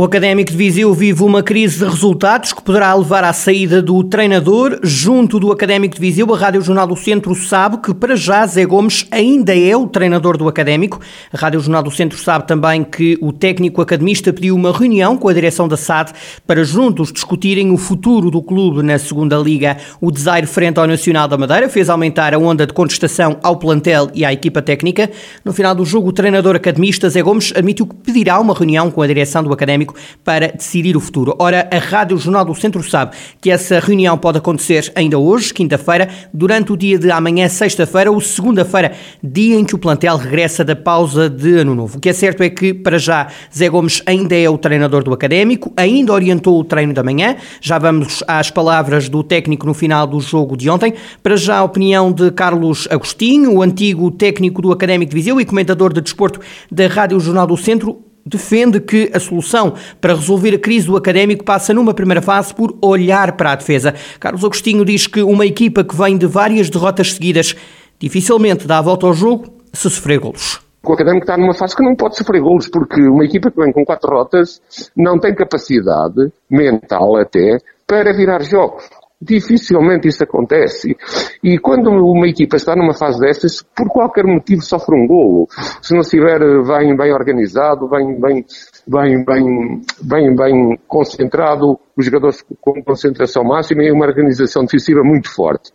O Académico de Viseu vive uma crise de resultados que poderá levar à saída do treinador. Junto do Académico de Viseu, a Rádio Jornal do Centro sabe que, para já, Zé Gomes ainda é o treinador do Académico. A Rádio Jornal do Centro sabe também que o técnico academista pediu uma reunião com a direção da SAD para juntos discutirem o futuro do clube na segunda Liga. O desaire frente ao Nacional da Madeira fez aumentar a onda de contestação ao plantel e à equipa técnica. No final do jogo, o treinador academista Zé Gomes admitiu que pedirá uma reunião com a direção do Académico para decidir o futuro. Ora, a Rádio Jornal do Centro sabe que essa reunião pode acontecer ainda hoje, quinta-feira, durante o dia de amanhã, sexta-feira ou segunda-feira, dia em que o plantel regressa da pausa de Ano Novo. O que é certo é que, para já, Zé Gomes ainda é o treinador do Académico, ainda orientou o treino da manhã. Já vamos às palavras do técnico no final do jogo de ontem. Para já, a opinião de Carlos Agostinho, o antigo técnico do Académico de Viseu e comentador de desporto da Rádio Jornal do Centro, defende que a solução para resolver a crise do académico passa numa primeira fase por olhar para a defesa. Carlos Agostinho diz que uma equipa que vem de várias derrotas seguidas dificilmente dá a volta ao jogo se sofrer golos. O Académico está numa fase que não pode sofrer golos, porque uma equipa que vem com quatro rotas não tem capacidade mental até para virar jogos. Dificilmente isso acontece. E quando uma equipa está numa fase dessas, por qualquer motivo sofre um golo. Se não estiver bem, bem organizado, bem, bem, bem, bem, bem, bem concentrado, os jogadores com concentração máxima e uma organização defensiva muito forte.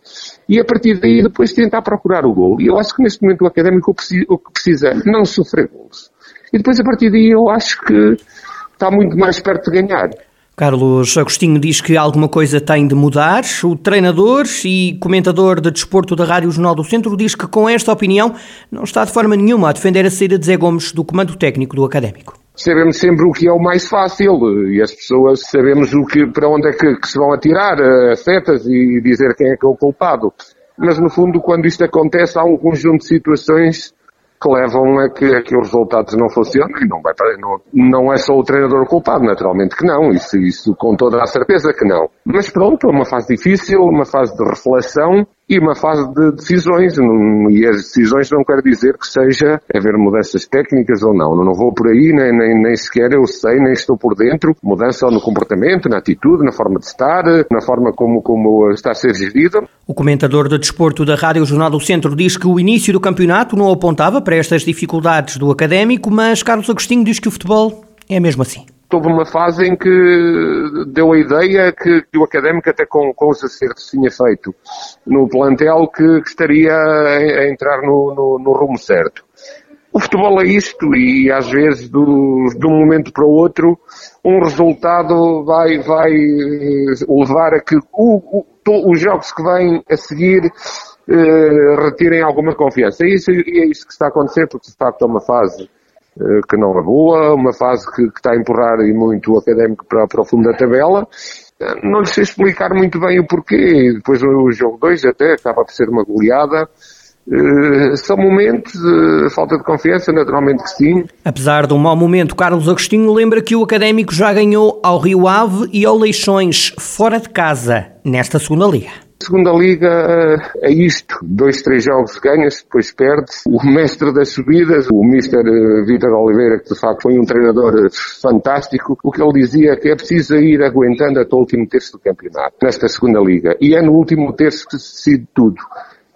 E a partir daí depois tentar procurar o golo. E eu acho que neste momento o académico o que precisa é não sofrer golos. E depois a partir daí eu acho que está muito mais perto de ganhar. Carlos Agostinho diz que alguma coisa tem de mudar. O treinador e comentador de desporto da Rádio Jornal do Centro diz que, com esta opinião, não está de forma nenhuma a defender a saída de Zé Gomes do comando técnico do Académico. Sabemos sempre o que é o mais fácil e as pessoas sabemos o que, para onde é que, que se vão atirar as setas e dizer quem é que é o culpado. Mas, no fundo, quando isto acontece, há um conjunto de situações que levam a que, a que os resultados não funcionem não, vai, não, não é só o treinador culpado, naturalmente que não, isso, isso com toda a certeza que não. Mas pronto, é uma fase difícil, uma fase de reflexão e uma fase de decisões, e as decisões não quer dizer que seja haver mudanças técnicas ou não. Não vou por aí, nem, nem, nem sequer eu sei, nem estou por dentro. Mudança no comportamento, na atitude, na forma de estar, na forma como, como está a ser gerida. O comentador de desporto da Rádio Jornal do Centro diz que o início do campeonato não apontava para estas dificuldades do académico, mas Carlos Agostinho diz que o futebol é mesmo assim houve uma fase em que deu a ideia que, que, o académico, até com, com os acertos tinha feito no plantel, que, que estaria a, a entrar no, no, no, rumo certo. O futebol é isto e às vezes do, de um momento para o outro um resultado vai, vai levar a que o, o, os jogos que vêm a seguir eh, retirem alguma confiança. E isso, é isso que está a acontecer porque de facto é uma fase eh, que não é boa, uma fase que, que está a empurrar e muito o académico para, para o fundo da tabela. Eh, não lhe sei explicar muito bem o porquê. Depois o jogo 2 até acaba por ser uma goleada. Uh, são momentos de falta de confiança, naturalmente que sim. Apesar de um mau momento, Carlos Agostinho lembra que o Académico já ganhou ao Rio Ave e ao Leixões fora de casa nesta segunda liga. Segunda Liga é isto, dois, três jogos ganha-se, depois perde-se. O mestre das subidas, o Mr. Eh, Vitor Oliveira, que de facto foi um treinador eh, fantástico, o que ele dizia é que é preciso ir aguentando até o último terço do campeonato, nesta Segunda Liga. E é no último terço que se decide tudo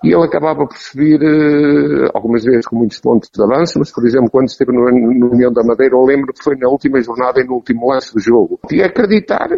e ele acabava por subir uh, algumas vezes com muitos pontos de avanço, mas por exemplo quando esteve no, no União da Madeira eu lembro que foi na última jornada e no último lance do jogo. E acreditar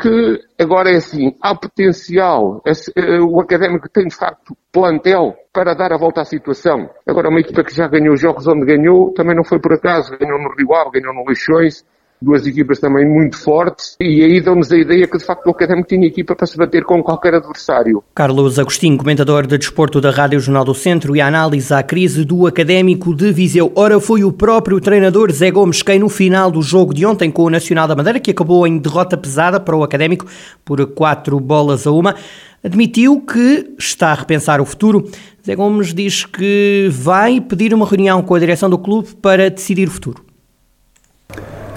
que agora é assim, há potencial, uh, o Académico tem de facto plantel para dar a volta à situação. Agora uma equipa que já ganhou jogos onde ganhou, também não foi por acaso, ganhou no Rio Ave, ganhou no Leixões, duas equipas também muito fortes, e aí dão-nos a ideia que de facto o Académico tinha equipa para se bater com qualquer adversário. Carlos Agostinho, comentador de desporto da Rádio Jornal do Centro e a análise à crise do Académico de Viseu. Ora, foi o próprio treinador Zé Gomes quem no final do jogo de ontem com o Nacional da Madeira, que acabou em derrota pesada para o Académico por quatro bolas a uma, admitiu que está a repensar o futuro. Zé Gomes diz que vai pedir uma reunião com a direção do clube para decidir o futuro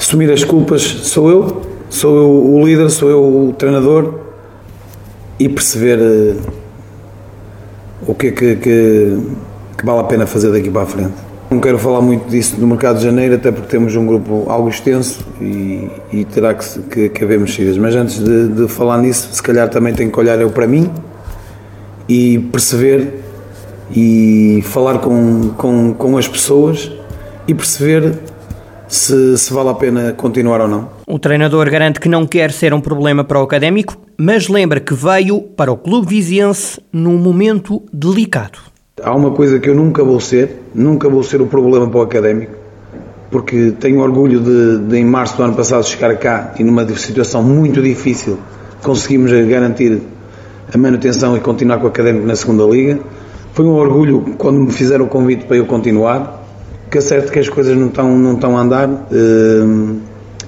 assumir as culpas sou eu, sou eu o líder, sou eu o treinador e perceber uh, o que é que, que, que vale a pena fazer daqui para a frente. Não quero falar muito disso do mercado de janeiro, até porque temos um grupo algo extenso e, e terá que, que, que, haver mexidas. Mas antes de, de, falar nisso, se calhar também tenho que olhar eu para mim e perceber e falar com, com, com as pessoas e perceber se, se vale a pena continuar ou não. O treinador garante que não quer ser um problema para o académico, mas lembra que veio para o clube viziense num momento delicado. Há uma coisa que eu nunca vou ser, nunca vou ser o problema para o académico, porque tenho orgulho de, de em março do ano passado chegar cá e numa situação muito difícil conseguimos garantir a manutenção e continuar com o académico na segunda liga. Foi um orgulho quando me fizeram o convite para eu continuar que é certo que as coisas não estão, não estão a andar uh,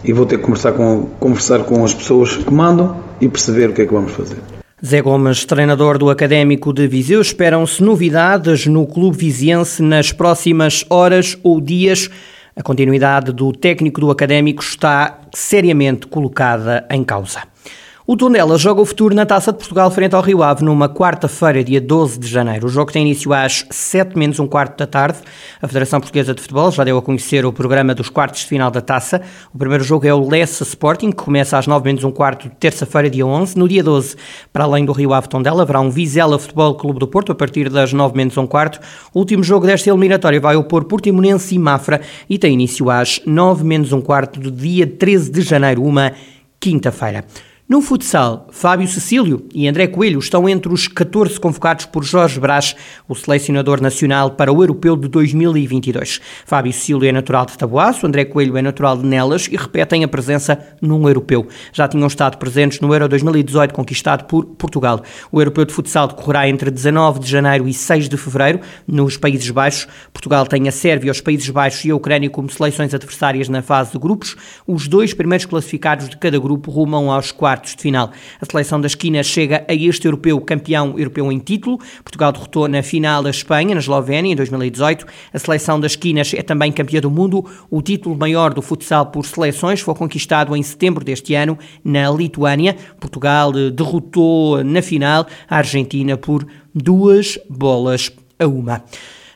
e vou ter que conversar com, conversar com as pessoas que mandam e perceber o que é que vamos fazer. Zé Gomes, treinador do Académico de Viseu, esperam-se novidades no clube viziense nas próximas horas ou dias. A continuidade do técnico do Académico está seriamente colocada em causa. O Tondela joga o futuro na Taça de Portugal frente ao Rio Ave numa quarta-feira, dia 12 de janeiro. O jogo tem início às 7 menos um quarto da tarde. A Federação Portuguesa de Futebol já deu a conhecer o programa dos quartos de final da Taça. O primeiro jogo é o Lessa Sporting, que começa às 9 menos um quarto de terça-feira, dia 11. No dia 12, para além do Rio Ave Tondela, haverá um Vizela Futebol Clube do Porto a partir das 9 menos um quarto. O último jogo desta eliminatória vai opor Portimonense e Mafra e tem início às 9 menos um quarto do dia 13 de janeiro, uma quinta-feira. No futsal, Fábio Cecílio e André Coelho estão entre os 14 convocados por Jorge Brás, o selecionador nacional para o Europeu de 2022. Fábio Cecílio é natural de Taboaço, André Coelho é natural de Nelas e repetem a presença num Europeu. Já tinham estado presentes no Euro 2018, conquistado por Portugal. O Europeu de Futsal decorrerá entre 19 de janeiro e 6 de fevereiro, nos Países Baixos. Portugal tem a Sérvia, os Países Baixos e a Ucrânia como seleções adversárias na fase de grupos. Os dois primeiros classificados de cada grupo rumam aos quartos quartos de final. A seleção da esquina chega a este europeu campeão europeu em título. Portugal derrotou na final a Espanha, na Eslovénia, em 2018. A seleção das esquinas é também campeã do mundo. O título maior do futsal por seleções foi conquistado em setembro deste ano na Lituânia. Portugal eh, derrotou na final a Argentina por duas bolas a uma.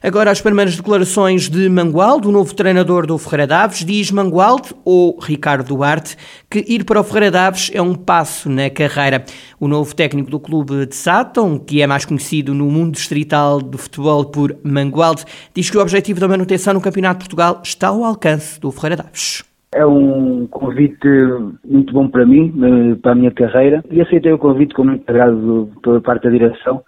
Agora as primeiras declarações de Mangualde, o novo treinador do Ferreira Daves, diz Mangualde, ou Ricardo Duarte, que ir para o Ferreira Daves é um passo na carreira. O novo técnico do clube de Sátão, que é mais conhecido no mundo distrital do futebol por Mangualde, diz que o objetivo da manutenção no Campeonato de Portugal está ao alcance do Ferreira Daves. É um convite muito bom para mim, eh, para a minha carreira, e aceitei o convite com muito agrado pela parte da direção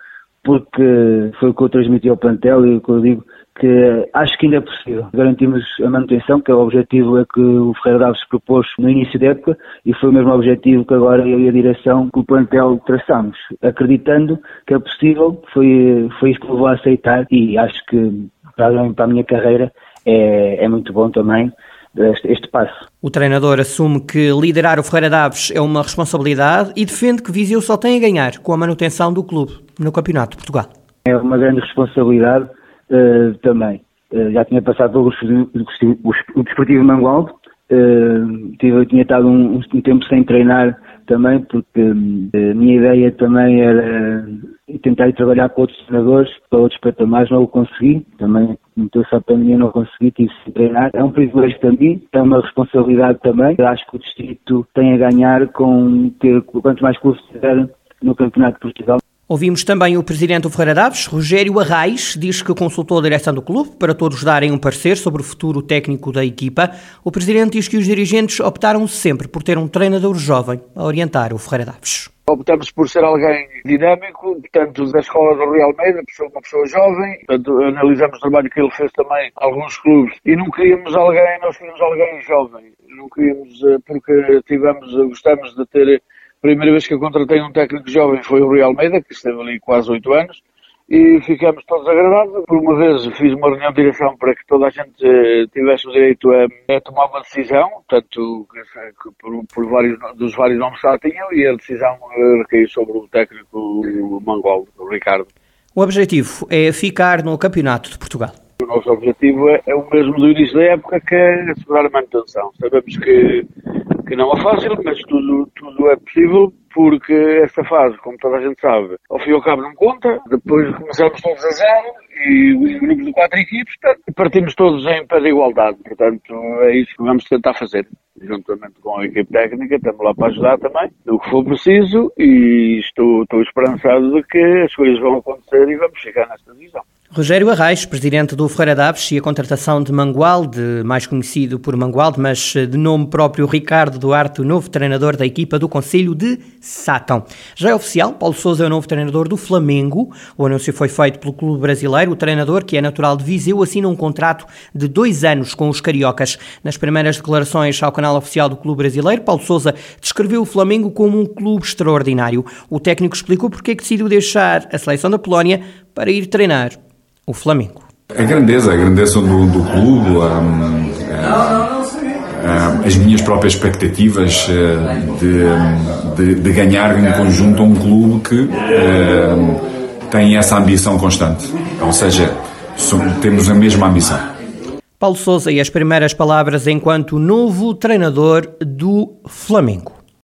porque foi o que eu transmiti ao plantel e o que eu digo que acho que ainda é possível. Garantimos a manutenção, que é o objetivo é que o Ferreira Daves propôs no início da época e foi o mesmo objetivo que agora eu e a direção com o plantel traçamos. Acreditando que é possível, foi, foi isso que eu vou aceitar e acho que para a minha carreira é, é muito bom também este, este passo. O treinador assume que liderar o Ferreira Daves é uma responsabilidade e defende que Viseu só tem a ganhar com a manutenção do clube no Campeonato de Portugal. É uma grande responsabilidade uh, também. Uh, já tinha passado pelo o Desportivo Mangualde, uh, tive, tinha estado um, um, tempo sem treinar também, porque a minha ideia também era tentar ir trabalhar com outros treinadores, para outros patamares, não o consegui. Também meteu-se a pandemia, não consegui, tive de treinar. É um privilégio mim, é uma responsabilidade também. Acho que o distrito tem a ganhar com ter, quanto mais clubes tiver no Campeonato de Portugal. Ouvimos também o presidente do Ferreira Daves, Rogério Arraes, diz que consultou a direção do clube para todos darem um parecer sobre o futuro técnico da equipa. O presidente diz que os dirigentes optaram sempre por ter um treinador jovem a orientar o Ferreira Daves. Optamos por ser alguém dinâmico, portanto, da escola do Real Meida, uma pessoa jovem, portanto, analisamos o trabalho que ele fez também alguns clubes e não queríamos alguém, nós queríamos alguém jovem, não queríamos, eh, porque tivemos, gostamos de ter primeira vez que eu contratei um técnico jovem foi o Real Meida, que esteve ali quase oito anos, e ficamos todos agradados. Por uma vez fiz uma reunião de direção para que toda a gente eh, tivesse o direito a, a tomar uma decisão, tanto que, por, por, vários, dos vários nomes que já tinham, e a decisão eh, recaiu sobre o técnico Mangol, o Ricardo. O objetivo é ficar no Campeonato de Portugal. O nosso objetivo é, é o mesmo do início da época, que é assegurar a manutenção. Sabemos que que não é fácil, mas tudo, tudo é possível. porque esta fase, como toda a gente sabe, ao fim e ao cabo não conta. Depois começamos todos a zero e o grupo de quatro equipes e partimos todos em pé de igualdade. Portanto, é isso que vamos tentar fazer. Juntamente com a equipe técnica, estamos lá para ajudar também, do que for preciso, e estou, estou esperançado de que as coisas vão acontecer e vamos chegar nesta divisão. Rogério Arraes, presidente do Ferreira Daves e a contratação de Mangualde, mais conhecido por Mangualde, mas de nome próprio Ricardo Duarte, o novo treinador da equipa do Conselho de Sátão. Já é oficial, Paulo Sousa é o novo treinador do Flamengo. O anúncio foi feito pelo clube brasileiro. O treinador, que é natural de Viseu, assina um contrato de dois anos com os cariocas. Nas primeiras declarações ao canal oficial do clube brasileiro, Paulo Sousa descreveu o Flamengo como um clube extraordinário. O técnico explicou porque é que decidiu deixar a seleção da Polónia para ir treinar o Flamengo. A grandeza, a grandeza do, do clube, um, um, as minhas próprias expectativas de, de, de, ganhar em conjunto a um clube que um, tem essa ambição constante. Ou seja, temos a mesma ambição. Paulo Souza e as primeiras palavras enquanto novo treinador do Flamengo.